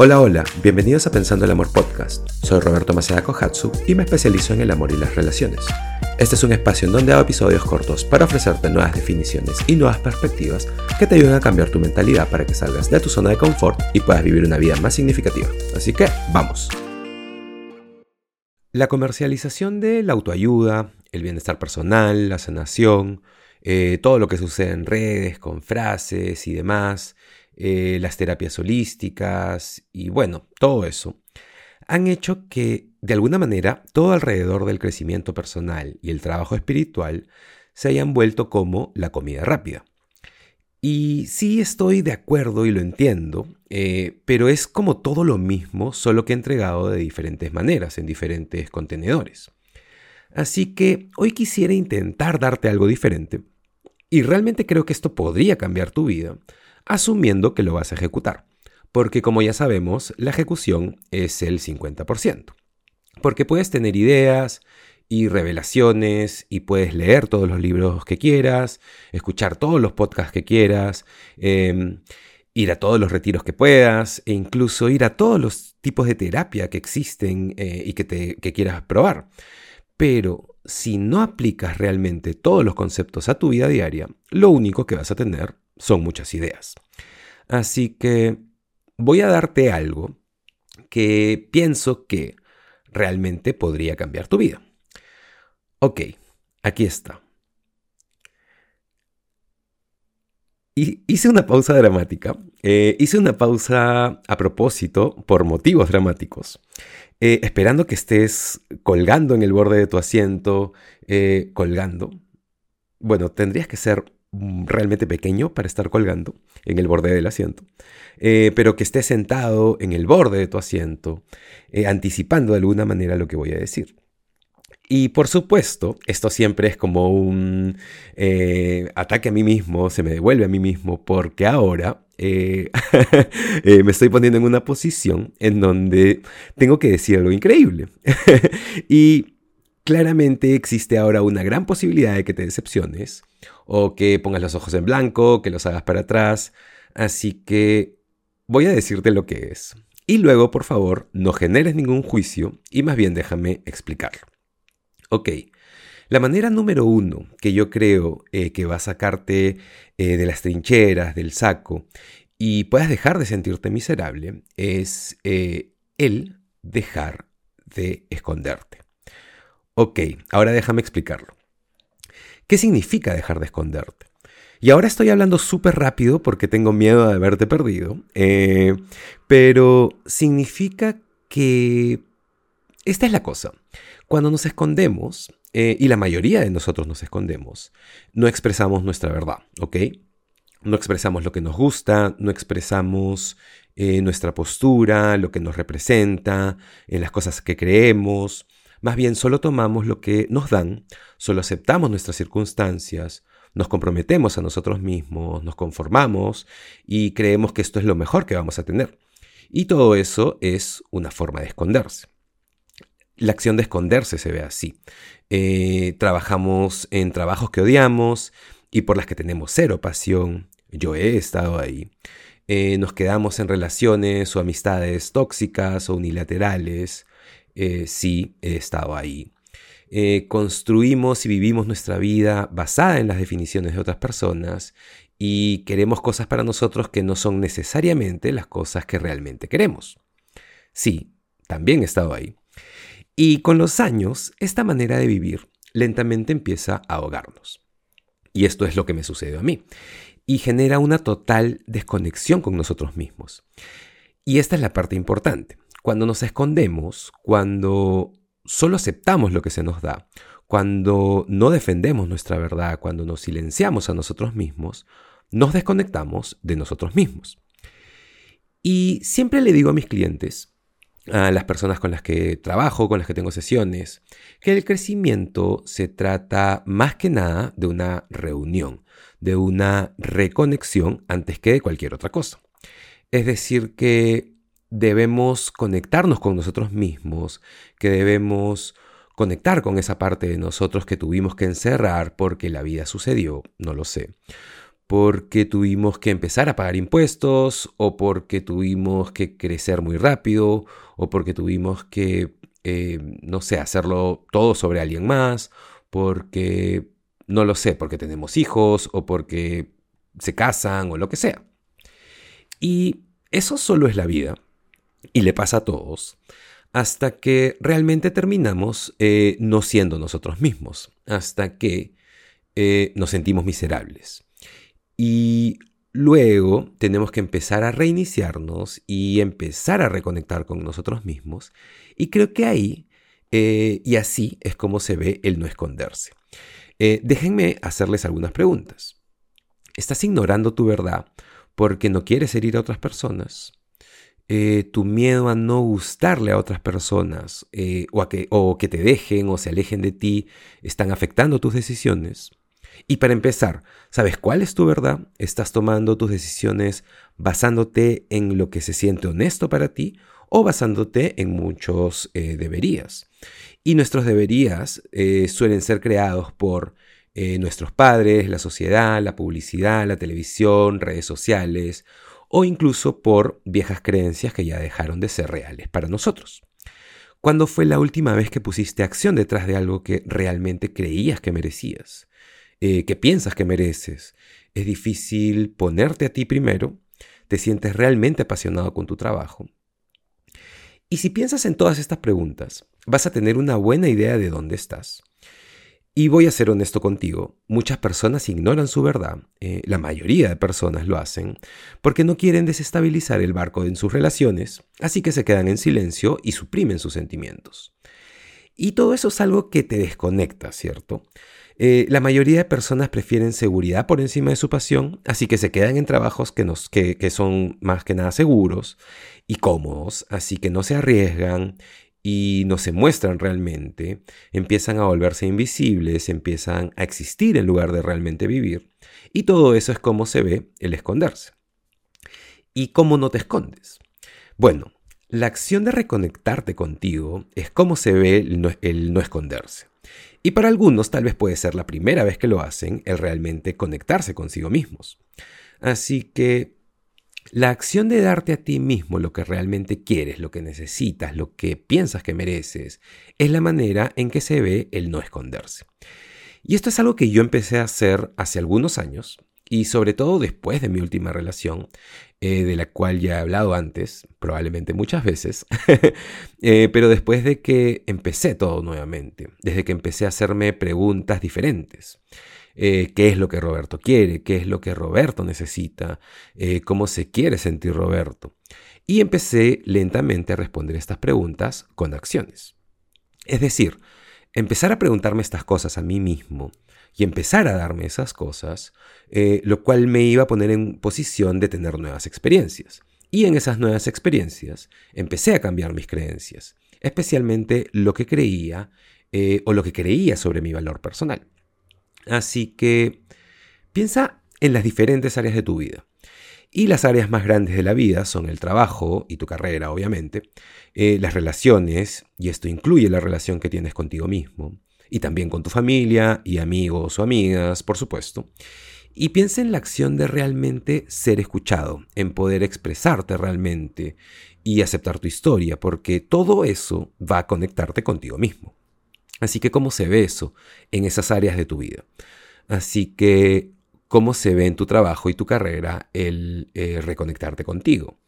Hola, hola, bienvenidos a Pensando el Amor Podcast. Soy Roberto Maceda Kohatsu y me especializo en el amor y las relaciones. Este es un espacio en donde hago episodios cortos para ofrecerte nuevas definiciones y nuevas perspectivas que te ayuden a cambiar tu mentalidad para que salgas de tu zona de confort y puedas vivir una vida más significativa. Así que, vamos. La comercialización de la autoayuda, el bienestar personal, la sanación, eh, todo lo que sucede en redes, con frases y demás, eh, las terapias holísticas y bueno, todo eso, han hecho que de alguna manera todo alrededor del crecimiento personal y el trabajo espiritual se hayan vuelto como la comida rápida. Y sí estoy de acuerdo y lo entiendo, eh, pero es como todo lo mismo, solo que entregado de diferentes maneras, en diferentes contenedores. Así que hoy quisiera intentar darte algo diferente, y realmente creo que esto podría cambiar tu vida, asumiendo que lo vas a ejecutar. Porque como ya sabemos, la ejecución es el 50%. Porque puedes tener ideas y revelaciones y puedes leer todos los libros que quieras, escuchar todos los podcasts que quieras, em, ir a todos los retiros que puedas e incluso ir a todos los tipos de terapia que existen eh, y que, que quieras probar. Pero si no aplicas realmente todos los conceptos a tu vida diaria, lo único que vas a tener son muchas ideas. Así que voy a darte algo que pienso que realmente podría cambiar tu vida. Ok, aquí está. Hice una pausa dramática. Eh, hice una pausa a propósito por motivos dramáticos. Eh, esperando que estés colgando en el borde de tu asiento, eh, colgando. Bueno, tendrías que ser realmente pequeño para estar colgando en el borde del asiento, eh, pero que esté sentado en el borde de tu asiento, eh, anticipando de alguna manera lo que voy a decir. Y por supuesto, esto siempre es como un eh, ataque a mí mismo, se me devuelve a mí mismo, porque ahora me estoy poniendo en una posición en donde tengo que decir algo increíble. y claramente existe ahora una gran posibilidad de que te decepciones o que pongas los ojos en blanco, que los hagas para atrás. Así que voy a decirte lo que es. Y luego, por favor, no generes ningún juicio y más bien déjame explicarlo. Ok, la manera número uno que yo creo eh, que va a sacarte eh, de las trincheras, del saco, y puedas dejar de sentirte miserable, es eh, el dejar de esconderte. Ok, ahora déjame explicarlo. ¿Qué significa dejar de esconderte? Y ahora estoy hablando súper rápido porque tengo miedo de haberte perdido, eh, pero significa que esta es la cosa. Cuando nos escondemos, eh, y la mayoría de nosotros nos escondemos, no expresamos nuestra verdad, ¿ok? No expresamos lo que nos gusta, no expresamos eh, nuestra postura, lo que nos representa, las cosas que creemos. Más bien solo tomamos lo que nos dan, solo aceptamos nuestras circunstancias, nos comprometemos a nosotros mismos, nos conformamos y creemos que esto es lo mejor que vamos a tener. Y todo eso es una forma de esconderse. La acción de esconderse se ve así. Eh, trabajamos en trabajos que odiamos y por las que tenemos cero pasión. Yo he estado ahí. Eh, nos quedamos en relaciones o amistades tóxicas o unilaterales. Eh, sí he estado ahí. Eh, construimos y vivimos nuestra vida basada en las definiciones de otras personas y queremos cosas para nosotros que no son necesariamente las cosas que realmente queremos. Sí, también he estado ahí. Y con los años, esta manera de vivir lentamente empieza a ahogarnos. Y esto es lo que me sucedió a mí. Y genera una total desconexión con nosotros mismos. Y esta es la parte importante. Cuando nos escondemos, cuando solo aceptamos lo que se nos da, cuando no defendemos nuestra verdad, cuando nos silenciamos a nosotros mismos, nos desconectamos de nosotros mismos. Y siempre le digo a mis clientes, a las personas con las que trabajo, con las que tengo sesiones, que el crecimiento se trata más que nada de una reunión, de una reconexión antes que de cualquier otra cosa. Es decir, que debemos conectarnos con nosotros mismos, que debemos conectar con esa parte de nosotros que tuvimos que encerrar porque la vida sucedió, no lo sé. porque tuvimos que empezar a pagar impuestos o porque tuvimos que crecer muy rápido o porque tuvimos que, eh, no sé, hacerlo todo sobre alguien más, porque, no lo sé, porque tenemos hijos o porque se casan o lo que sea. Y eso solo es la vida y le pasa a todos hasta que realmente terminamos eh, no siendo nosotros mismos, hasta que eh, nos sentimos miserables. Y luego tenemos que empezar a reiniciarnos y empezar a reconectar con nosotros mismos. Y creo que ahí, eh, y así es como se ve el no esconderse. déjenme hacerles algunas preguntas. ¿Estás ignorando tu verdad porque no quieres herir a otras personas? Eh, tu miedo a no gustarle a otras personas eh, o, a que, o que te dejen o se alejen de ti están afectando tus decisiones. Y para empezar, ¿sabes cuál es tu verdad? ¿Estás tomando tus decisiones basándote en lo que se siente honesto para ti o basándote en muchos eh, deberías? Y nuestros deberías suelen ser creados por nuestros padres, la sociedad, la publicidad, la televisión, redes sociales o incluso por viejas creencias que ya dejaron de ser reales para nosotros. ¿Cuándo fue la última vez que pusiste acción detrás de algo que realmente creías que merecías? Eh, piensas que mereces? ¿Es difícil ponerte a ti primero? ¿Te sientes realmente apasionado con tu trabajo? Y si piensas en todas estas preguntas, vas a tener una buena idea de dónde estás. Y voy a ser honesto contigo, muchas personas ignoran su verdad, eh, la mayoría de personas lo hacen, porque no quieren desestabilizar el barco en sus relaciones, así que se quedan en silencio y suprimen sus sentimientos. Y todo eso es algo que te desconecta, ¿cierto? Eh, la mayoría de personas prefieren seguridad por encima de su pasión, así que se quedan en trabajos que, nos, que, que son más que nada seguros y cómodos, así que no se arriesgan y no se muestran realmente, empiezan a volverse invisibles, empiezan a existir en lugar de realmente vivir. Y todo eso es como se ve el esconderse. ¿Y cómo no te escondes? Bueno, la acción de reconectarte contigo es como se ve el no, el no, esconderse. Y para algunos tal vez puede ser la primera vez que lo hacen el realmente conectarse consigo mismos. Así que la acción de darte a ti mismo lo que realmente quieres, lo que necesitas, lo que piensas que mereces, es la manera en que se ve el no esconderse. Y esto es algo que yo empecé a hacer hace algunos años, y sobre todo después de mi última relación, eh, de la cual ya he hablado antes, probablemente muchas veces, eh, pero después de que empecé todo nuevamente, desde que empecé a hacerme preguntas diferentes. Eh, qué es lo que Roberto quiere, qué es lo que Roberto necesita, eh, cómo se quiere sentir Roberto. Y empecé lentamente a responder estas preguntas con acciones. Es decir, empezar a preguntarme estas cosas a mí mismo y empezar a darme esas cosas, eh, lo cual me iba a poner en posición de tener nuevas experiencias. Y en esas nuevas experiencias empecé a cambiar mis creencias, especialmente lo que creía o lo que creía sobre mi valor personal. Así que piensa en las diferentes áreas de tu vida. Y las áreas más grandes de la vida son el trabajo y tu carrera, obviamente, eh, las relaciones, y esto incluye la relación que tienes contigo mismo, y también con tu familia y amigos o amigas, por supuesto. Y piensa en la acción de realmente ser escuchado, en poder expresarte realmente y aceptar tu historia, porque todo eso va a conectarte contigo mismo. Así que, ¿cómo se ve eso en esas áreas de tu vida? Así que, ¿cómo se ve en tu trabajo y tu carrera el eh, reconectarte contigo?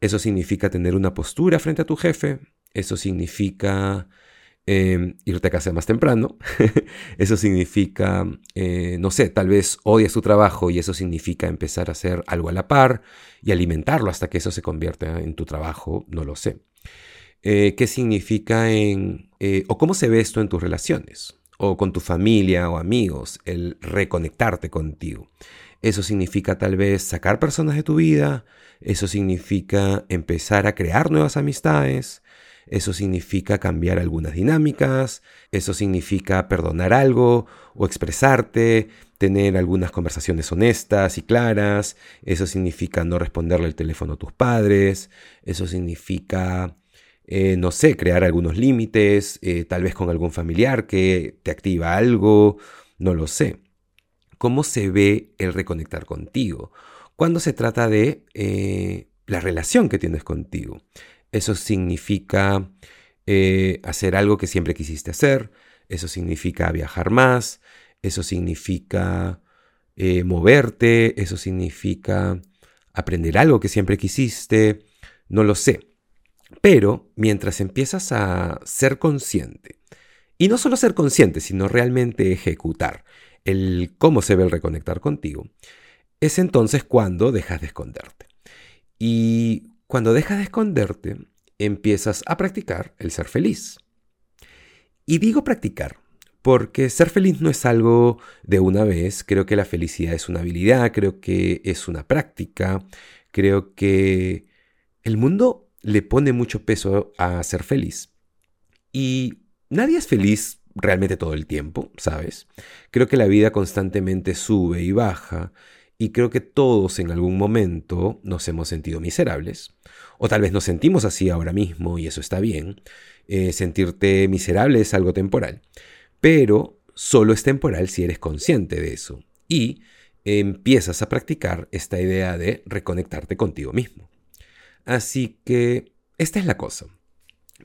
Eso significa tener una postura frente a tu jefe, eso significa em, irte a casa más temprano, eso significa, eh, no sé, tal vez odias tu trabajo y eso significa empezar a hacer algo a la par y alimentarlo hasta que eso se convierta en tu trabajo, no lo sé. Eh, qué significa en, eh, o cómo se ve esto en tus relaciones, o con tu familia o amigos, el reconectarte contigo. Eso significa tal vez sacar personas de tu vida, eso significa empezar a crear nuevas amistades, eso significa cambiar algunas dinámicas, eso significa perdonar algo o expresarte, tener algunas conversaciones honestas y claras, eso significa no responderle el teléfono a tus padres, eso significa eh, no sé, crear algunos límites, eh, tal vez con algún familiar que te activa algo, no lo sé. cómo se ve el reconectar contigo cuando se trata de eh, la relación que tienes contigo. Eso significa hacer algo que siempre quisiste hacer, eso significa viajar más, eso significa moverte, eso significa aprender algo que siempre quisiste, no lo sé. Pero mientras empiezas a ser consciente, y no solo ser consciente, sino realmente ejecutar el cómo se ve el reconectar contigo, es entonces cuando dejas de esconderte. Y cuando dejas de esconderte, empiezas a practicar el ser feliz. Y digo practicar, porque ser feliz no es algo de una vez, creo que la felicidad es una habilidad, creo que es una práctica, creo que el mundo le pone mucho peso a ser feliz. Y nadie es feliz realmente todo el tiempo, ¿sabes? Creo que la vida constantemente sube y baja y creo que todos en algún momento nos hemos sentido miserables, o tal vez nos sentimos así ahora mismo y eso está bien. Eh, sentirte miserable es algo temporal, pero solo es temporal si eres consciente de eso y empiezas a practicar esta idea de reconectarte contigo mismo. Así que esta es la cosa.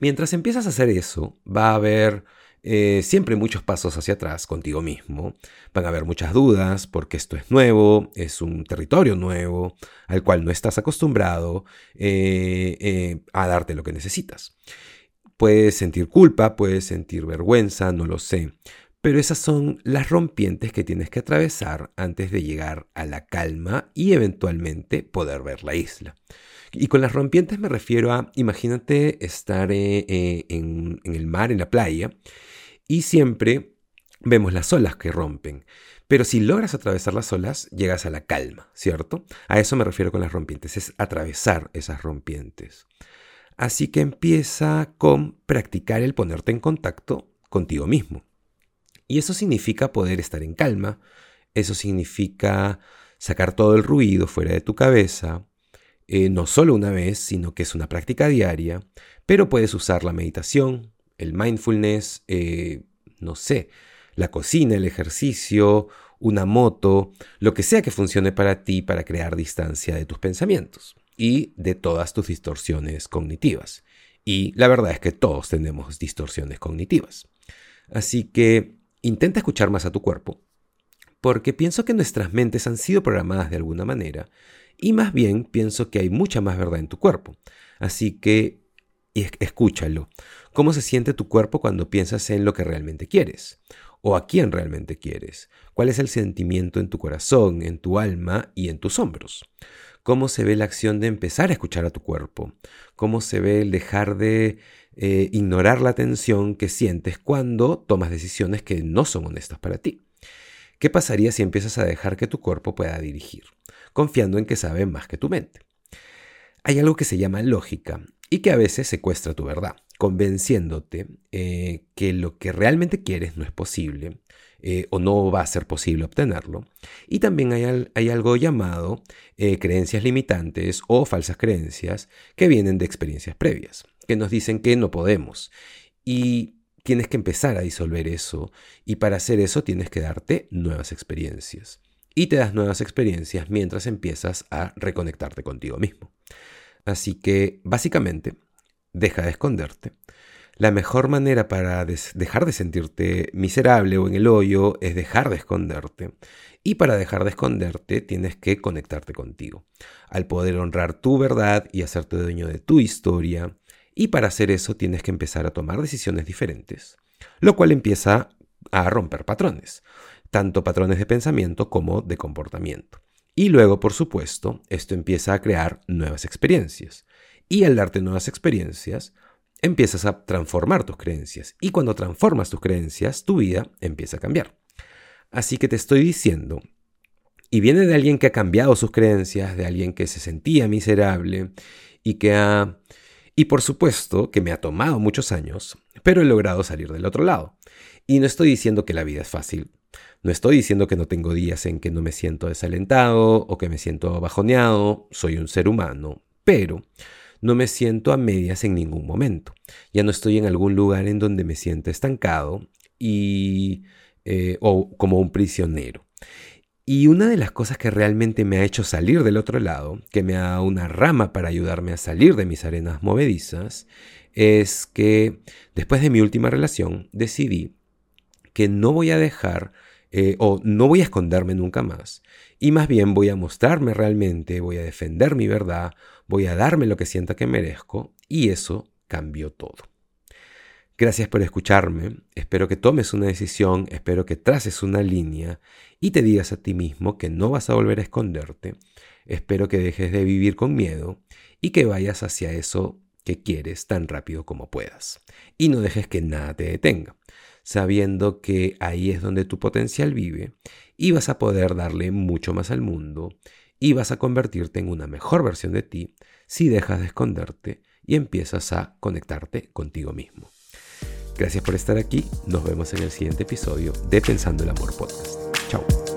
Mientras empiezas a hacer eso, va a haber eh, siempre muchos pasos hacia atrás contigo mismo. Van a haber muchas dudas porque esto es nuevo, es un territorio nuevo al cual no estás acostumbrado eh, eh, a darte lo que necesitas. Puedes sentir culpa, puedes sentir vergüenza, no lo sé. Pero esas son las rompientes que tienes que atravesar antes de llegar a la calma y eventualmente poder ver la isla. Y con las rompientes me refiero a, imagínate estar en, el mar, en la playa, y siempre vemos las olas que rompen. Pero si logras atravesar las olas, llegas a la calma, ¿cierto? A eso me refiero con las rompientes, es atravesar esas rompientes. Así que empieza con practicar el ponerte en contacto contigo mismo. Y eso significa poder estar en calma, eso significa sacar todo el ruido fuera de tu cabeza, eh, no solo una vez, sino que es una práctica diaria, pero puedes usar la meditación, el mindfulness, eh, no sé, la cocina, el ejercicio, una moto, lo que sea que funcione para ti para crear distancia de tus pensamientos y de todas tus distorsiones cognitivas. Y la verdad es que todos tenemos distorsiones cognitivas. Así que intenta escuchar más a tu cuerpo, porque pienso que nuestras mentes han sido programadas de alguna manera, y más bien pienso que hay mucha más verdad en tu cuerpo. Así que escúchalo. ¿Cómo se siente tu cuerpo cuando piensas en lo que realmente quieres? ¿O a quién realmente quieres? ¿Cuál es el sentimiento en tu corazón, en tu alma y en tus hombros? ¿Cómo se ve la acción de empezar a escuchar a tu cuerpo? ¿Cómo se ve el dejar de eh, ignorar la tensión que sientes cuando tomas decisiones que no son honestas para ti? ¿Qué pasaría si empiezas a dejar que tu cuerpo pueda dirigir, confiando en que sabe más que tu mente? Hay algo que se llama lógica y que a veces secuestra tu verdad convenciéndote eh, que lo que realmente quieres no es posible eh, o no va a ser posible obtenerlo. Y también hay, algo llamado creencias limitantes o falsas creencias que vienen de experiencias previas, que nos dicen que no podemos. Y tienes que empezar a disolver eso y para hacer eso tienes que darte nuevas experiencias. Y te das nuevas experiencias mientras empiezas a reconectarte contigo mismo. Así que básicamente deja de esconderte. La mejor manera para dejar de sentirte miserable o en el hoyo es dejar de esconderte. Y para dejar de esconderte tienes que conectarte contigo. Al poder honrar tu verdad y hacerte dueño de tu historia. Y para hacer eso tienes que empezar a tomar decisiones diferentes. Lo cual empieza a romper patrones. Tanto patrones de pensamiento como de comportamiento. Y luego, por supuesto, esto empieza a crear nuevas experiencias. Y al darte nuevas experiencias, empiezas a transformar tus creencias. Y cuando transformas tus creencias, tu vida empieza a cambiar. Así que te estoy diciendo, y viene de alguien que ha cambiado sus creencias, de alguien que se sentía miserable y que ha... Y por supuesto que me ha tomado muchos años, pero he logrado salir del otro lado. Y no estoy diciendo que la vida es fácil. No estoy diciendo que no tengo días en que no me siento desalentado o que me siento bajoneado. Soy un ser humano. Pero no me siento a medias en ningún momento. Ya no estoy en algún lugar en donde me siento estancado y, eh, o como un prisionero. Y una de las cosas que realmente me ha hecho salir del otro lado, que me ha dado una rama para ayudarme a salir de mis arenas movedizas, es que después de mi última relación decidí que no voy a dejar eh, o no voy a esconderme nunca más. Y más bien voy a mostrarme realmente, voy a defender mi verdad, voy a darme lo que sienta que merezco y eso cambió todo. Gracias por escucharme, espero que tomes una decisión, espero que traces una línea y te digas a ti mismo que no vas a volver a esconderte, espero que dejes de vivir con miedo y que vayas hacia eso que quieres tan rápido como puedas. Y no dejes que nada te detenga, sabiendo que ahí es donde tu potencial vive y vas a poder darle mucho más al mundo y vas a convertirte en una mejor versión de ti si dejas de esconderte y empiezas a conectarte contigo mismo. Gracias por estar aquí, nos vemos en el siguiente episodio de Pensando el Amor Podcast. Chao.